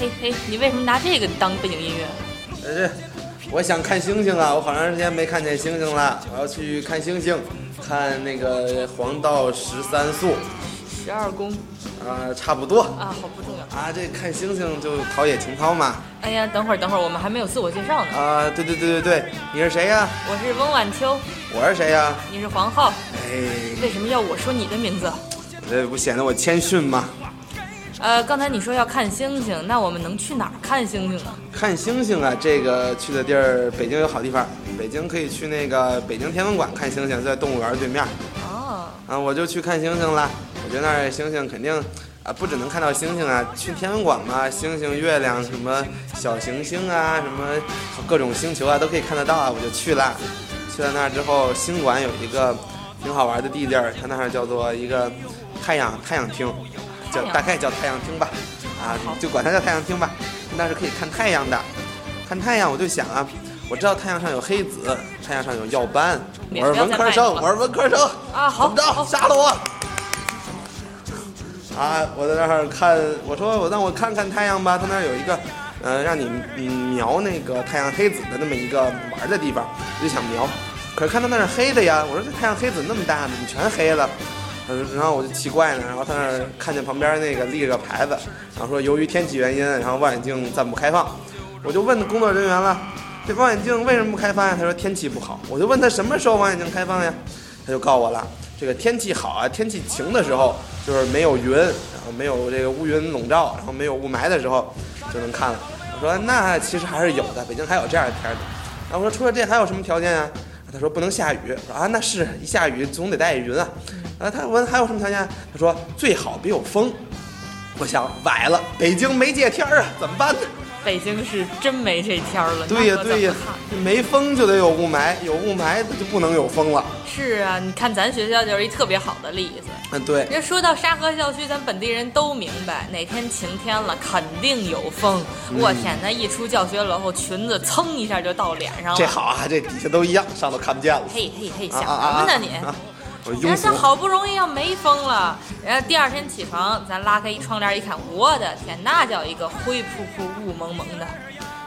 嘿嘿嘿，你为什么拿这个当背景音乐？呃，这我想看星星啊！我好长时间没看见星星了，我要去看星星，看那个黄道十三宿，十二宫啊、差不多啊，好不重要。啊。这看星星就陶冶情操嘛。哎呀，等会儿等会儿，我们还没有自我介绍呢。啊，对对对对对，你是谁呀？我是翁晚秋，我是谁呀？你是黄浩，哎，为什么要我说你的名字？这不显得我谦逊吗？呃，刚才你说要看星星，那我们能去哪儿看星星呢？看星星啊，这个去的地儿，北京有好地方。北京可以去那个北京天文馆看星星，在动物园对面。哦，啊，我就去看星星了。我觉得那儿星星肯定啊，不只能看到星星啊，去天文馆嘛，星星、月亮、什么小行星啊，什么各种星球啊，都可以看得到啊。我就去了。去了那儿之后，星馆有一个挺好玩的地地儿，它那儿叫做一个太阳太阳厅，叫大概叫太阳厅吧。啊，就管它叫太阳厅吧。那是可以看太阳的。看太阳，我就想啊，我知道太阳上有黑子，太阳上有耀斑。我是文科生，我是文科生。啊好怎么着？好杀了我！啊，我在那儿看，我说我让我看看太阳吧，他那儿有一个，呃，让你嗯描那个太阳黑子的那么一个玩的地方，我就想描，可是看到那是黑的呀，我说这太阳黑子那么大，怎么全黑了？然后我就奇怪呢，然后他那儿看见旁边那个立着个牌子，然后说由于天气原因，然后望远镜暂不开放，我就问工作人员了，这望远镜为什么不开放呀？他说天气不好，我就问他什么时候望远镜开放呀？他就告诉我了，这个天气好啊，天气晴的时候，就是没有云，然后没有这个乌云笼罩，然后没有雾霾的时候就能看了。我说那其实还是有的，北京还有这样的天儿的。然后我说除了这还有什么条件啊？他说不能下雨。我说啊，那是一下雨总得带雨云啊。啊，他问还有什么条件？他说最好别有风。我想崴了，北京没这天儿啊，怎么办呢？北京是真没这天儿了。对呀、对呀没风就得有雾霾，有雾霾就不能有风了。是啊，你看咱学校就是一特别好的例子。嗯，对。人说到沙河校区，咱本地人都明白，哪天晴天了肯定有风。嗯我天，那一出教学楼后，裙子蹭一下就到脸上了。这好啊，这底下都一样，上头看不见了。嘿嘿嘿，想什么呢你？人家。好不容易要没风了，然后第二天起床，咱拉开一窗帘一看，我的天，那叫一个灰扑扑、雾蒙蒙的。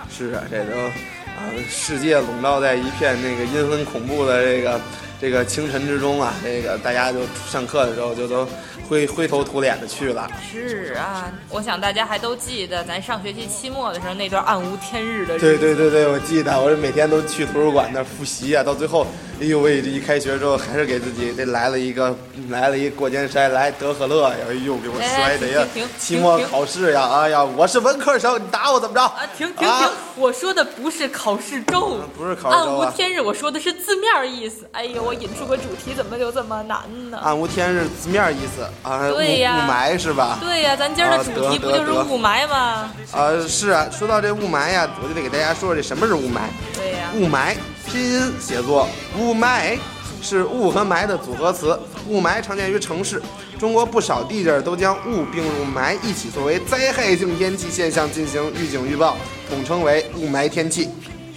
是啊，这都啊，世界笼罩在一片那个阴森恐怖的这个这个清晨之中啊，这个大家就上课的时候就都灰灰头土脸的去了。是啊，我想大家还都记得咱上学期期末的时候那段暗无天日的日子。对对对对，我记得，我是每天都去图书馆那儿复习啊，到最后，哎呦喂，这一开学之后还是给自己这来了一个来了一过肩摔，来德和乐呀，哎呦给我摔的呀哎停！期末考试呀，哎呀，我是文科生，你打我怎么着？啊，停停停！啊我说的不是考试周，不是考试周啊暗无天日，我说的是字面意思。哎呦，我引出个主题，怎么就这么难呢？暗无天日字面意思啊，雾对呀雾霾是吧？对呀、咱今儿的啊主题不就是雾霾吗？啊，是啊，说到这雾霾呀，我就得给大家说说这什么是雾霾。对呀、雾霾拼音写作雾霾，是雾和霾的组合词。雾霾常见于城市，中国不少地界儿都将雾并入霾一起作为灾害性天气现象进行预警预报，统称为雾霾天气。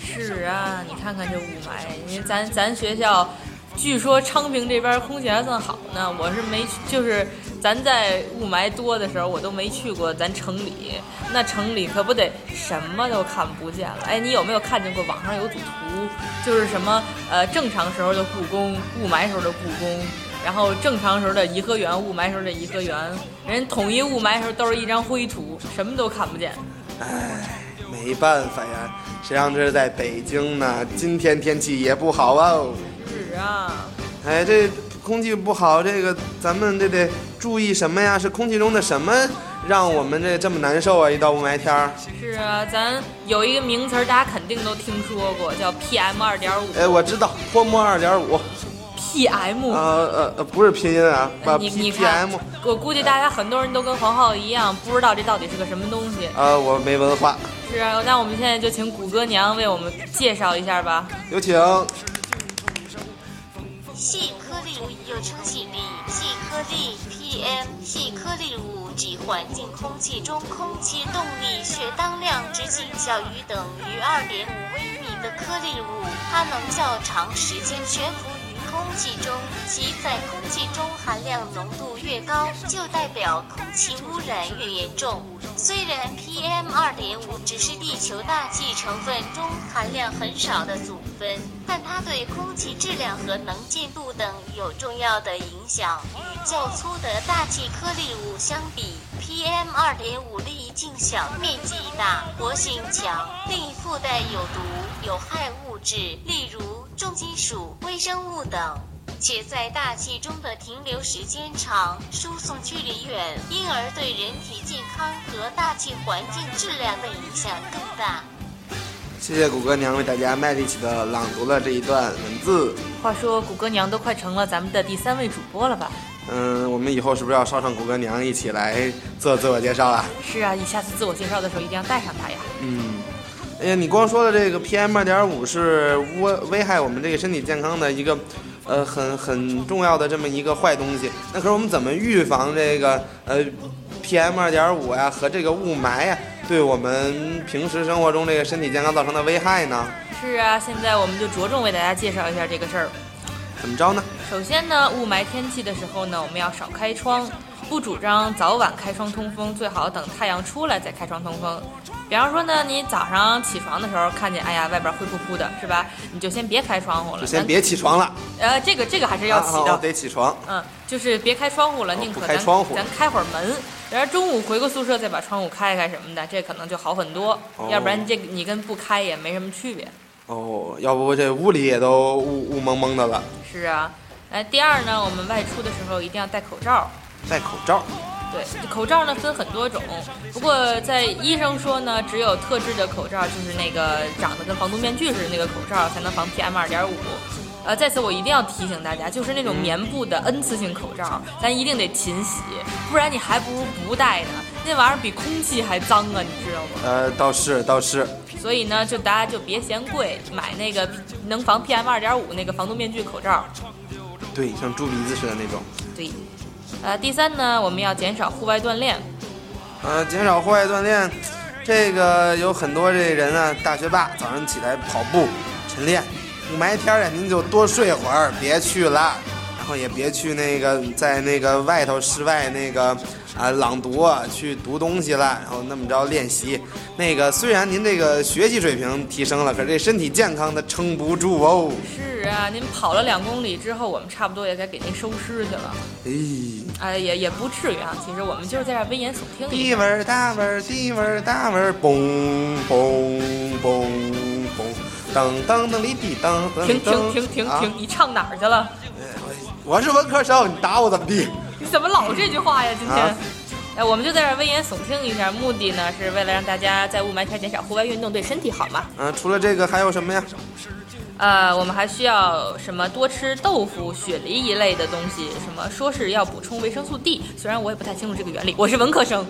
是啊，你看看这雾霾，因为咱咱学校，据说昌平这边空气还算好呢。我是没去，就是咱在雾霾多的时候，我都没去过咱城里。那城里可不得什么都看不见了。哎，你有没有看见过网上有组图，就是什么呃正常时候的故宫，雾霾时候的故宫。然后正常时候的颐和园，雾霾时候的颐和园，人统一雾霾时候都是一张灰图，什么都看不见。唉，没办法呀，谁让这是在北京呢？今天天气也不好哦。是啊，哎，这空气不好，这个咱们这得注意什么呀？是空气中的什么让我们这这么难受啊？一到雾霾天儿，是啊，咱有一个名词儿，大家肯定都听说过，叫 PM 二点五。哎，我知道，泼墨二点五，PM，、呃呃呃，不是拼音啊，你 P 你 P M，我估计大家很多人都跟黄浩一样，不知道这到底是个什么东西。呃，我没文化，是啊，那我们现在就请谷歌娘为我们介绍一下吧。有请。细颗粒物又称细粒，细颗粒 PM 细颗粒物指环境空气中空气动力学当量直径小于等于2.5微米的颗粒物，它能较长时间悬浮空气中，其在空气中含量浓度越高，就代表空气污染越严重。虽然 PM 2.5只是地球大气成分中含量很少的组分，但它对空气质量和能见度等有重要的影响。与较粗的大气颗粒物相比，PM 2.5粒径小、面积大、活性强，并附带有毒、有害物质，例如重金属、微生物等。且在大气中的停留时间长，输送距离远，因而对人体健康和大气环境质量的影响更大。谢谢谷歌娘为大家卖力气的朗读了这一段文字。话说谷歌娘都快成了咱们的第三位主播了吧？嗯，我们以后是不是要捎上谷歌娘一起来做自我介绍啊？是啊，你下次自我介绍的时候一定要带上她呀。嗯，哎呀，你光说的这个 PM 二点五是危危害我们这个身体健康的一个，呃，很很重要的这么一个坏东西。那可是我们怎么预防这个呃 PM 二点五呀和这个雾霾呀对我们平时生活中这个身体健康造成的危害呢？是啊，现在我们就着重为大家介绍一下这个事儿。怎么着呢？首先呢，雾霾天气的时候呢，我们要少开窗，不主张早晚开窗通风，最好等太阳出来再开窗通风。比方说呢，你早上起床的时候看见，哎呀，外边灰扑扑的，是吧？你就先别开窗户了，就先别起床了，呃，这个这个还是要起的，得起床。嗯，就是别开窗户了，宁可不开咱窗户咱开会儿门，然后中午回个宿舍再把窗户开开什么的，这可能就好很多。哦要不然这个你跟不开也没什么区别。哦，要不这屋里也都雾雾蒙蒙的了，是啊，哎，第二呢，我们外出的时候一定要戴口罩。戴口罩。对，口罩呢分很多种，不过在医生说呢，只有特制的口罩，就是那个长得跟防毒面具似的那个口罩，才能防 PM 二点五。呃，在此我一定要提醒大家，就是那种棉布的 N 次性口罩，咱一定得勤洗，不然你还不如不戴呢。那玩意儿比空气还脏啊，你知道吗？呃，倒是倒是，所以呢，就大家就别嫌贵，买那个能防 PM 二点五那个防毒面具口罩。对，像猪鼻子似的那种。对，呃，第三呢，我们要减少户外锻炼。呃，减少户外锻炼，这个有很多这人啊，大学霸早上起来跑步晨练，雾霾天儿呀，您就多睡会儿，别去了，然后也别去那个在那个外头室外那个啊朗读啊去读东西了，然后那么着练习。那个虽然您这个学习水平提升了，可是这身体健康的撑不住哦。是啊，您跑了两公里之后，我们差不多也该给您收尸去了。哎，哎，也也不至于啊。其实我们就是在这儿危言耸听一低下。味儿大味儿，低味儿大味儿，嘣嘣嘣嘣，噔噔噔哩滴噔噔停。停停停啊停！你唱哪儿去了？我是文科生，你打我怎么地？你怎么老这句话呀？今天啊，哎，我们就在这儿危言耸听一下，目的呢是为了让大家在雾霾天减少户外运动，对身体好嘛。啊，除了这个还有什么呀？呃，我们还需要什么多吃豆腐、雪梨一类的东西，什么说是要补充维生素 D，虽然我也不太清楚这个原理，我是文科生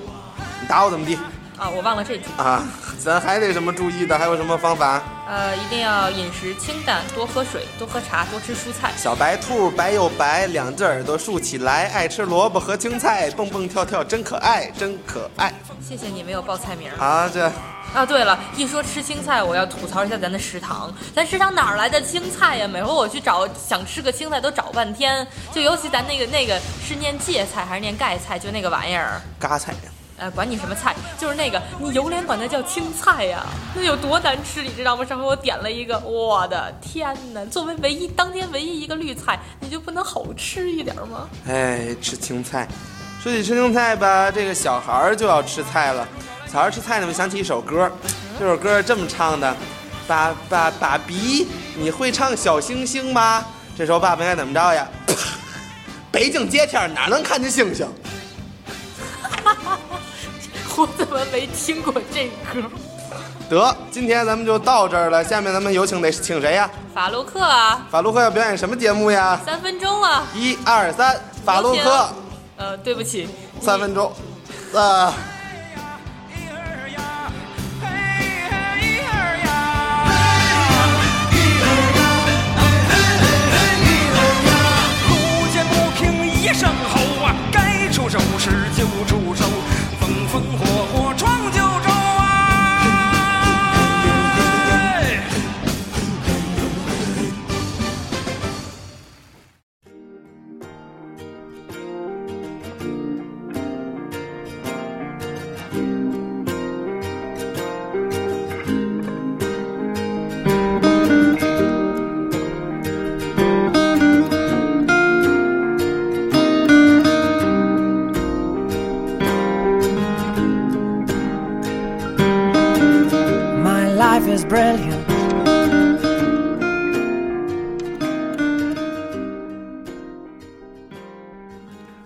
你打我怎么地？啊，我忘了这句。啊，咱还得什么注意的？还有什么方法？呃，一定要饮食清淡，多喝水，多喝茶，多吃蔬菜。小白兔白又白，两只耳朵竖起来，爱吃萝卜和青菜，蹦蹦跳跳真可爱，真可爱谢谢你没有报菜名啊！这啊。对了，一说吃青菜，我要吐槽一下咱的食堂。咱食堂哪儿来的青菜呀？每回我去找想吃个青菜都找半天，就尤其咱那个那个是念芥菜还是念盖菜，就那个玩意儿。嘎菜，呃，管你什么菜，就是那个，你有脸管它叫青菜呀？那有多难吃，你知道吗？上回我点了一个，我的天哪！作为唯一当天唯一一个绿菜，你就不能好吃一点吗？哎，吃青菜。说起吃青菜吧，这个小孩儿就要吃菜了。小孩儿吃菜呢，我想起一首歌，这首歌是这么唱的：爸爸爸比，你会唱小星星吗？这时候爸爸应该怎么着呀？北京街天哪能看见星星？我怎么没听过这歌？得，今天咱们就到这儿了。下面咱们有请得请谁呀？法洛克啊，法洛克要表演什么节目呀？三分钟啊。一二三，法洛克，呃，对不起，三分钟。呃，路见不平一声吼啊，该出手时就出手，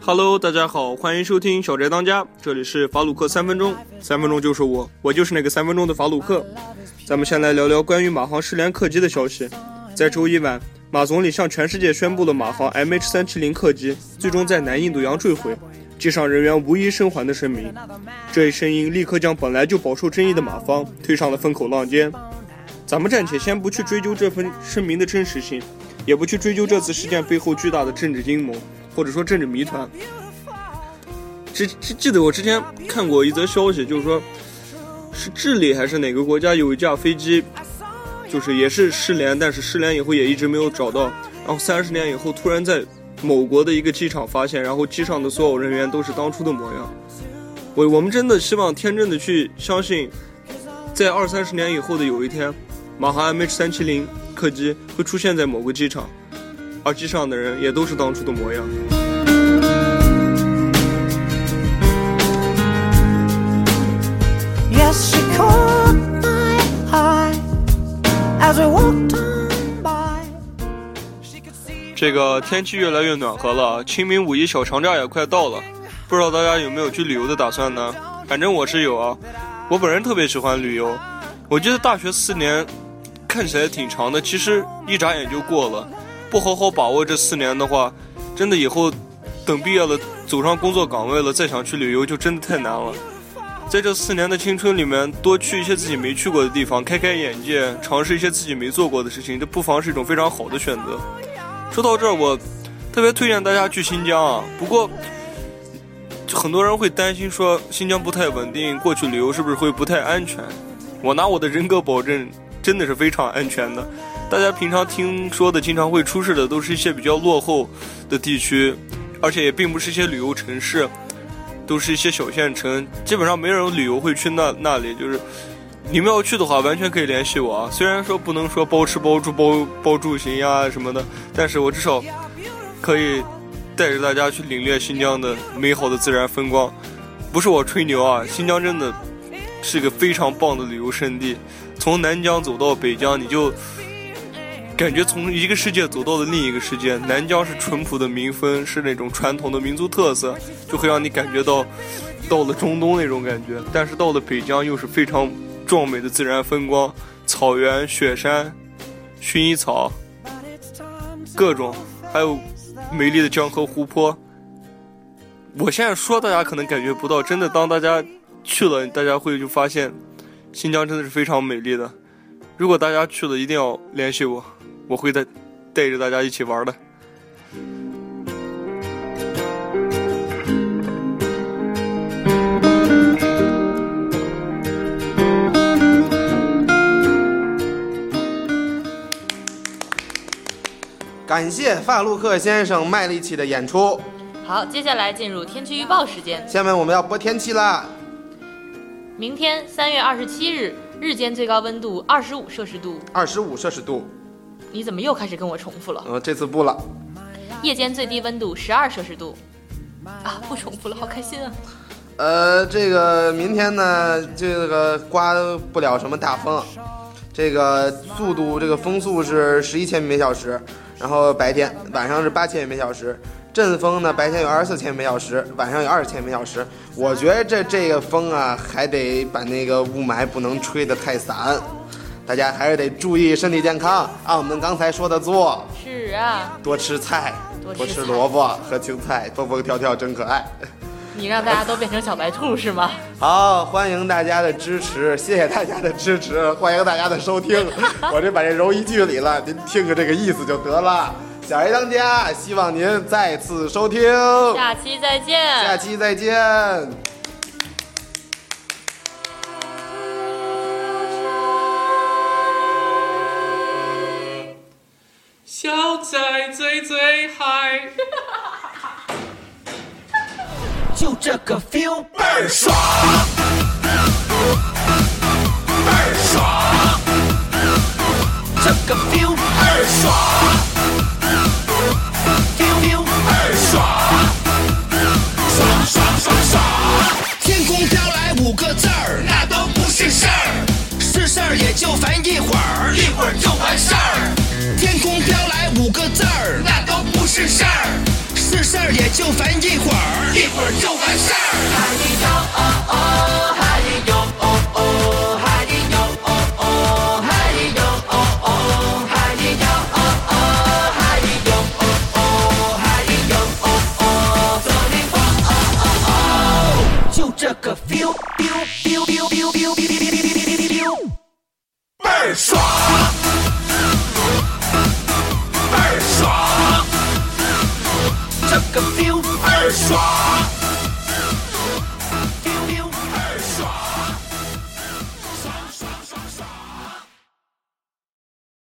Hello，大家好，欢迎收听小宅当家，这里是法鲁克三分钟，三分钟就是我，我就是那个三分钟的法鲁克。咱们先来聊聊关于马航失联客机的消息。在周一晚，马总理向全世界宣布了马航 MH 三七零客机最终在南印度洋坠毁，机上人员无一生还的声明。这一声音立刻将本来就饱受争议的马方推上了风口浪尖。咱们暂且先不去追究这份声明的真实性，也不去追究这次事件背后巨大的政治阴谋，或者说政治谜团。记记记得我之前看过一则消息，就是说，是智利还是哪个国家有一架飞机，就是也是失联，但是失联以后也一直没有找到，然后三十年以后突然在某国的一个机场发现，然后机上的所有人员都是当初的模样。我我们真的希望天真的去相信，在二三十年以后的有一天，马航 MH 三七零客机会出现在某个机场，而机上的人也都是当初的模样。Yes, she caught my eye as we walked on by. She could see 这个天气越来越暖和了，清明五一小长假也快到了，不知道大家有没有去旅游的打算呢？反正我是有啊，我本人特别喜欢旅游。我记得大学四年看起来挺长的，其实一眨眼就过了。不好好把握这四年的话，真的以后等毕业了，走上工作岗位了，再想去旅游就真的太难了。在这四年的青春里面，多去一些自己没去过的地方，开开眼界，尝试一些自己没做过的事情，这不妨是一种非常好的选择。说到这儿，我特别推荐大家去新疆啊。不过，很多人会担心说新疆不太稳定，过去旅游是不是会不太安全？我拿我的人格保证，真的是非常安全的。大家平常听说的经常会出事的，都是一些比较落后的地区，而且也并不是一些旅游城市，都是一些小县城，基本上没人旅游会去那那里。就是你们要去的话，完全可以联系我啊。虽然说不能说包吃包住包包住行呀什么的，但是我至少可以带着大家去领略新疆的美好的自然风光。不是我吹牛啊，新疆真的是个非常棒的旅游胜地。从南疆走到北疆，你就感觉从一个世界走到了另一个世界。南疆是淳朴的民风，是那种传统的民族特色，就会让你感觉到到了中东那种感觉。但是到了北疆，又是非常壮美的自然风光，草原、雪山、薰衣草，各种，还有美丽的江河湖泊。我现在说，大家可能感觉不到，真的，当大家去了，大家会就发现，新疆真的是非常美丽的。如果大家去了，一定要联系我，我会带带着大家一起玩的。感谢法路克先生卖力气的演出。好，接下来进入天气预报时间。下面我们要播天气啦。明天三月二十七日，日间最高温度二十五摄氏度。二十五摄氏度，你怎么又开始跟我重复了？嗯，这次不了。夜间最低温度十二摄氏度。啊，不重复了，好开心啊！呃，这个明天呢，这个刮不了什么大风，这个速度，这个风速是十一千米每小时，然后白天晚上是八千米每小时，阵风呢白天有二十四千米每小时，晚上有二十千米每小时。我觉得这这个风啊，还得把那个雾霾不能吹得太散，大家还是得注意身体健康，按我们刚才说的做，是啊，多吃菜，多吃萝卜和青菜，蹦蹦跳跳真可爱。你让大家都变成小白兔是吗？好，欢迎大家的支持，谢谢大家的支持，欢迎大家的收听。我这把这揉一句里了，您听个这个意思就得了。小爱当家，希望您再次收听，下期再见。下期再见。小仔最最嗨。就这个 feel 倍儿爽，就烦一会儿，一会儿就完事儿。天空飘来五个字儿，那都不是事儿。是事儿也就烦一会儿，一会儿就完事儿。